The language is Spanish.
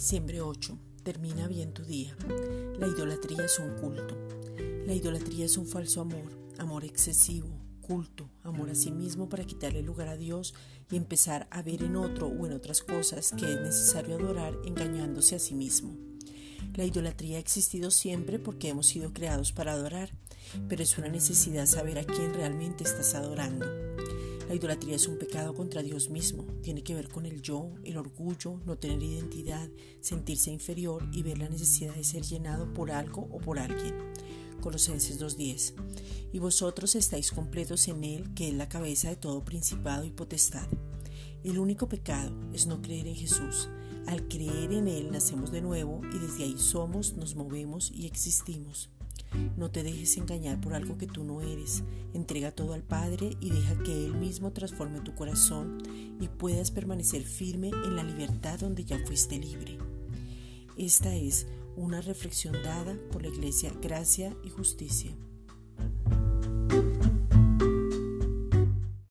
Diciembre 8. Termina bien tu día. La idolatría es un culto. La idolatría es un falso amor, amor excesivo, culto, amor a sí mismo para quitarle lugar a Dios y empezar a ver en otro o en otras cosas que es necesario adorar engañándose a sí mismo. La idolatría ha existido siempre porque hemos sido creados para adorar, pero es una necesidad saber a quién realmente estás adorando. La idolatría es un pecado contra Dios mismo. Tiene que ver con el yo, el orgullo, no tener identidad, sentirse inferior y ver la necesidad de ser llenado por algo o por alguien. Colosenses 2.10. Y vosotros estáis completos en Él, que es la cabeza de todo principado y potestad. El único pecado es no creer en Jesús. Al creer en Él nacemos de nuevo y desde ahí somos, nos movemos y existimos. No te dejes engañar por algo que tú no eres. Entrega todo al Padre y deja que Él mismo transforme tu corazón y puedas permanecer firme en la libertad donde ya fuiste libre. Esta es una reflexión dada por la Iglesia Gracia y Justicia.